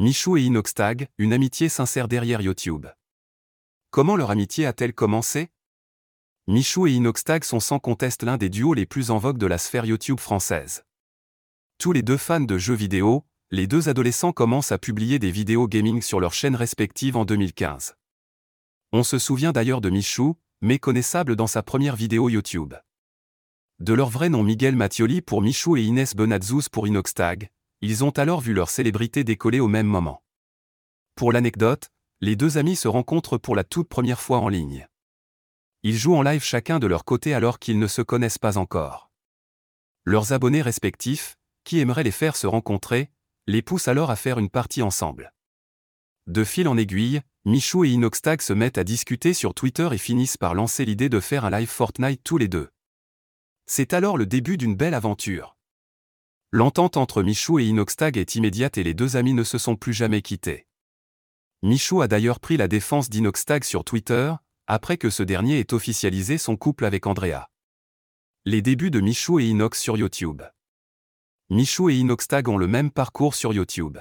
Michou et Inoxtag, une amitié sincère derrière YouTube. Comment leur amitié a-t-elle commencé? Michou et Inoxtag sont sans conteste l'un des duos les plus en vogue de la sphère YouTube française. Tous les deux fans de jeux vidéo, les deux adolescents commencent à publier des vidéos gaming sur leurs chaînes respectives en 2015. On se souvient d'ailleurs de Michou, méconnaissable dans sa première vidéo YouTube. De leur vrai nom Miguel Mattioli pour Michou et Inès Bonazouz pour Inoxtag, ils ont alors vu leur célébrité décoller au même moment. Pour l'anecdote, les deux amis se rencontrent pour la toute première fois en ligne. Ils jouent en live chacun de leur côté alors qu'ils ne se connaissent pas encore. Leurs abonnés respectifs, qui aimeraient les faire se rencontrer, les poussent alors à faire une partie ensemble. De fil en aiguille, Michou et Inoxtag se mettent à discuter sur Twitter et finissent par lancer l'idée de faire un live Fortnite tous les deux. C'est alors le début d'une belle aventure. L'entente entre Michou et Inoxtag est immédiate et les deux amis ne se sont plus jamais quittés. Michou a d'ailleurs pris la défense d'Inoxtag sur Twitter, après que ce dernier ait officialisé son couple avec Andrea. Les débuts de Michou et Inox sur YouTube. Michou et Inoxtag ont le même parcours sur YouTube.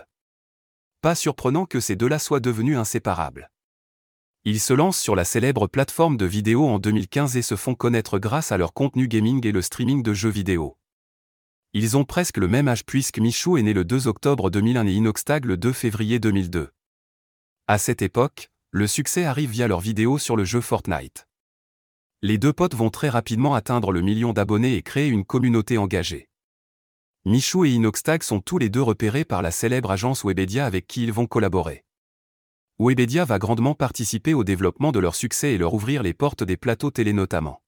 Pas surprenant que ces deux-là soient devenus inséparables. Ils se lancent sur la célèbre plateforme de vidéo en 2015 et se font connaître grâce à leur contenu gaming et le streaming de jeux vidéo. Ils ont presque le même âge puisque Michou est né le 2 octobre 2001 et Inoxtag le 2 février 2002. À cette époque, le succès arrive via leurs vidéos sur le jeu Fortnite. Les deux potes vont très rapidement atteindre le million d'abonnés et créer une communauté engagée. Michou et Inoxtag sont tous les deux repérés par la célèbre agence Webedia avec qui ils vont collaborer. Webedia va grandement participer au développement de leur succès et leur ouvrir les portes des plateaux télé notamment.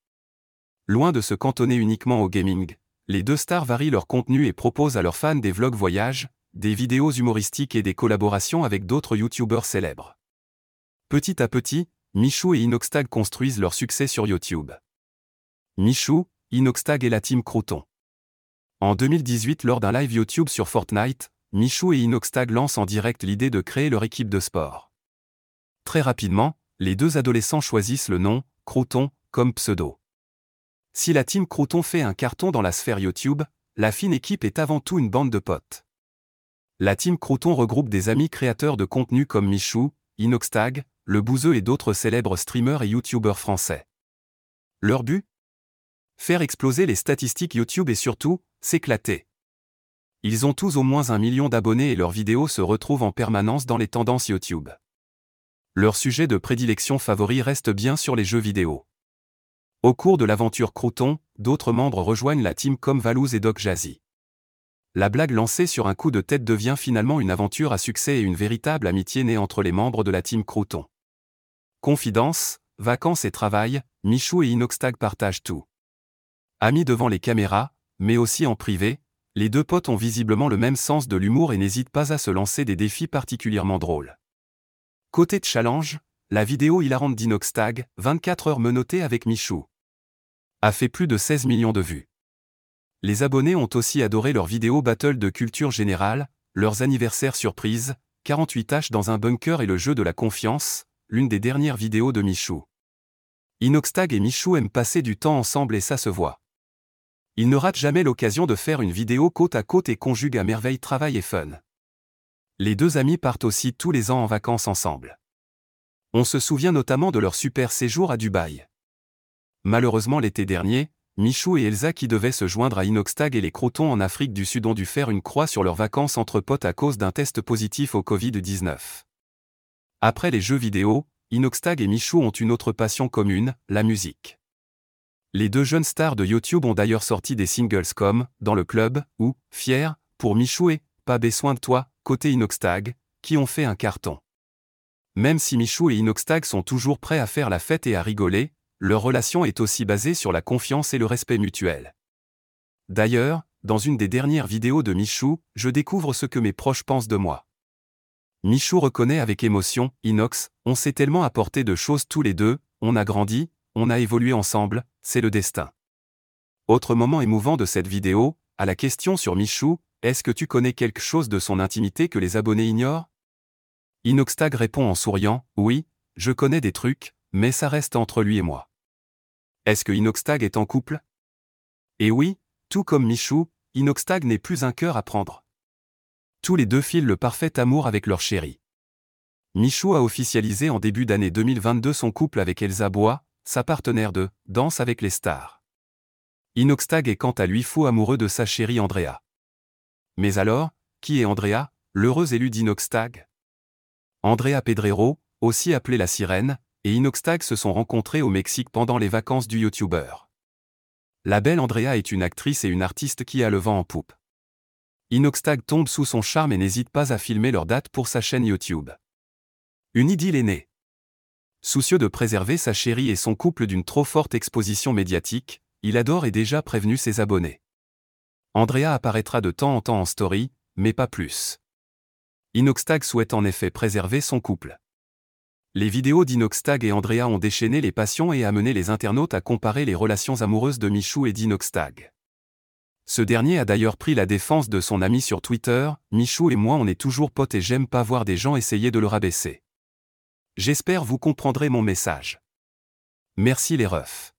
Loin de se cantonner uniquement au gaming, les deux stars varient leur contenu et proposent à leurs fans des vlogs voyages, des vidéos humoristiques et des collaborations avec d'autres youtubeurs célèbres. Petit à petit, Michou et Inoxtag construisent leur succès sur YouTube. Michou, Inoxtag et la team Crouton. En 2018, lors d'un live YouTube sur Fortnite, Michou et Inoxtag lancent en direct l'idée de créer leur équipe de sport. Très rapidement, les deux adolescents choisissent le nom, Crouton, comme pseudo. Si la team Crouton fait un carton dans la sphère YouTube, la fine équipe est avant tout une bande de potes. La team Crouton regroupe des amis créateurs de contenu comme Michou, Inoxtag, Le Bouzeux et d'autres célèbres streamers et YouTubeurs français. Leur but? Faire exploser les statistiques YouTube et surtout, s'éclater. Ils ont tous au moins un million d'abonnés et leurs vidéos se retrouvent en permanence dans les tendances YouTube. Leur sujet de prédilection favori reste bien sur les jeux vidéo. Au cours de l'aventure Crouton, d'autres membres rejoignent la team comme Valouz et Doc Jazzy. La blague lancée sur un coup de tête devient finalement une aventure à succès et une véritable amitié née entre les membres de la team Crouton. Confidence, vacances et travail, Michou et Inoxtag partagent tout. Amis devant les caméras, mais aussi en privé, les deux potes ont visiblement le même sens de l'humour et n'hésitent pas à se lancer des défis particulièrement drôles. Côté de challenge, la vidéo hilarante d'Inoxtag, 24 heures menottées avec Michou, a fait plus de 16 millions de vues. Les abonnés ont aussi adoré leurs vidéos battle de culture générale, leurs anniversaires surprises, 48 tâches dans un bunker et le jeu de la confiance, l'une des dernières vidéos de Michou. Inoxtag et Michou aiment passer du temps ensemble et ça se voit. Ils ne ratent jamais l'occasion de faire une vidéo côte à côte et conjuguent à merveille travail et fun. Les deux amis partent aussi tous les ans en vacances ensemble. On se souvient notamment de leur super séjour à Dubaï. Malheureusement l'été dernier, Michou et Elsa qui devaient se joindre à Inoxtag et les Crotons en Afrique du Sud ont dû faire une croix sur leurs vacances entre potes à cause d'un test positif au Covid-19. Après les jeux vidéo, Inoxtag et Michou ont une autre passion commune, la musique. Les deux jeunes stars de YouTube ont d'ailleurs sorti des singles comme Dans le club ou Fier pour Michou et Pas besoin de toi, côté Inoxtag, qui ont fait un carton. Même si Michou et Inoxtag sont toujours prêts à faire la fête et à rigoler, leur relation est aussi basée sur la confiance et le respect mutuel. D'ailleurs, dans une des dernières vidéos de Michou, je découvre ce que mes proches pensent de moi. Michou reconnaît avec émotion, Inox, on s'est tellement apporté de choses tous les deux, on a grandi, on a évolué ensemble, c'est le destin. Autre moment émouvant de cette vidéo, à la question sur Michou, est-ce que tu connais quelque chose de son intimité que les abonnés ignorent? Inoxtag répond en souriant, oui, je connais des trucs, mais ça reste entre lui et moi. Est-ce que Inoxtag est en couple? Et oui, tout comme Michou, Inoxtag n'est plus un cœur à prendre. Tous les deux filent le parfait amour avec leur chérie. Michou a officialisé en début d'année 2022 son couple avec Elsa Bois, sa partenaire de Danse avec les stars. Inoxtag est quant à lui fou amoureux de sa chérie Andrea. Mais alors, qui est Andrea, l'heureuse élue d'Inoxtag? Andrea Pedrero, aussi appelée la sirène, et Inoxtag se sont rencontrés au Mexique pendant les vacances du youtubeur. La belle Andrea est une actrice et une artiste qui a le vent en poupe. Inoxtag tombe sous son charme et n'hésite pas à filmer leur date pour sa chaîne YouTube. Une idylle est née. Soucieux de préserver sa chérie et son couple d'une trop forte exposition médiatique, il adore et déjà prévenu ses abonnés. Andrea apparaîtra de temps en temps en story, mais pas plus. Inoxtag souhaite en effet préserver son couple. Les vidéos d'Inoxtag et Andrea ont déchaîné les passions et amené les internautes à comparer les relations amoureuses de Michou et d'Inoxtag. Ce dernier a d'ailleurs pris la défense de son ami sur Twitter, Michou et moi on est toujours potes et j'aime pas voir des gens essayer de le rabaisser. J'espère vous comprendrez mon message. Merci les refs.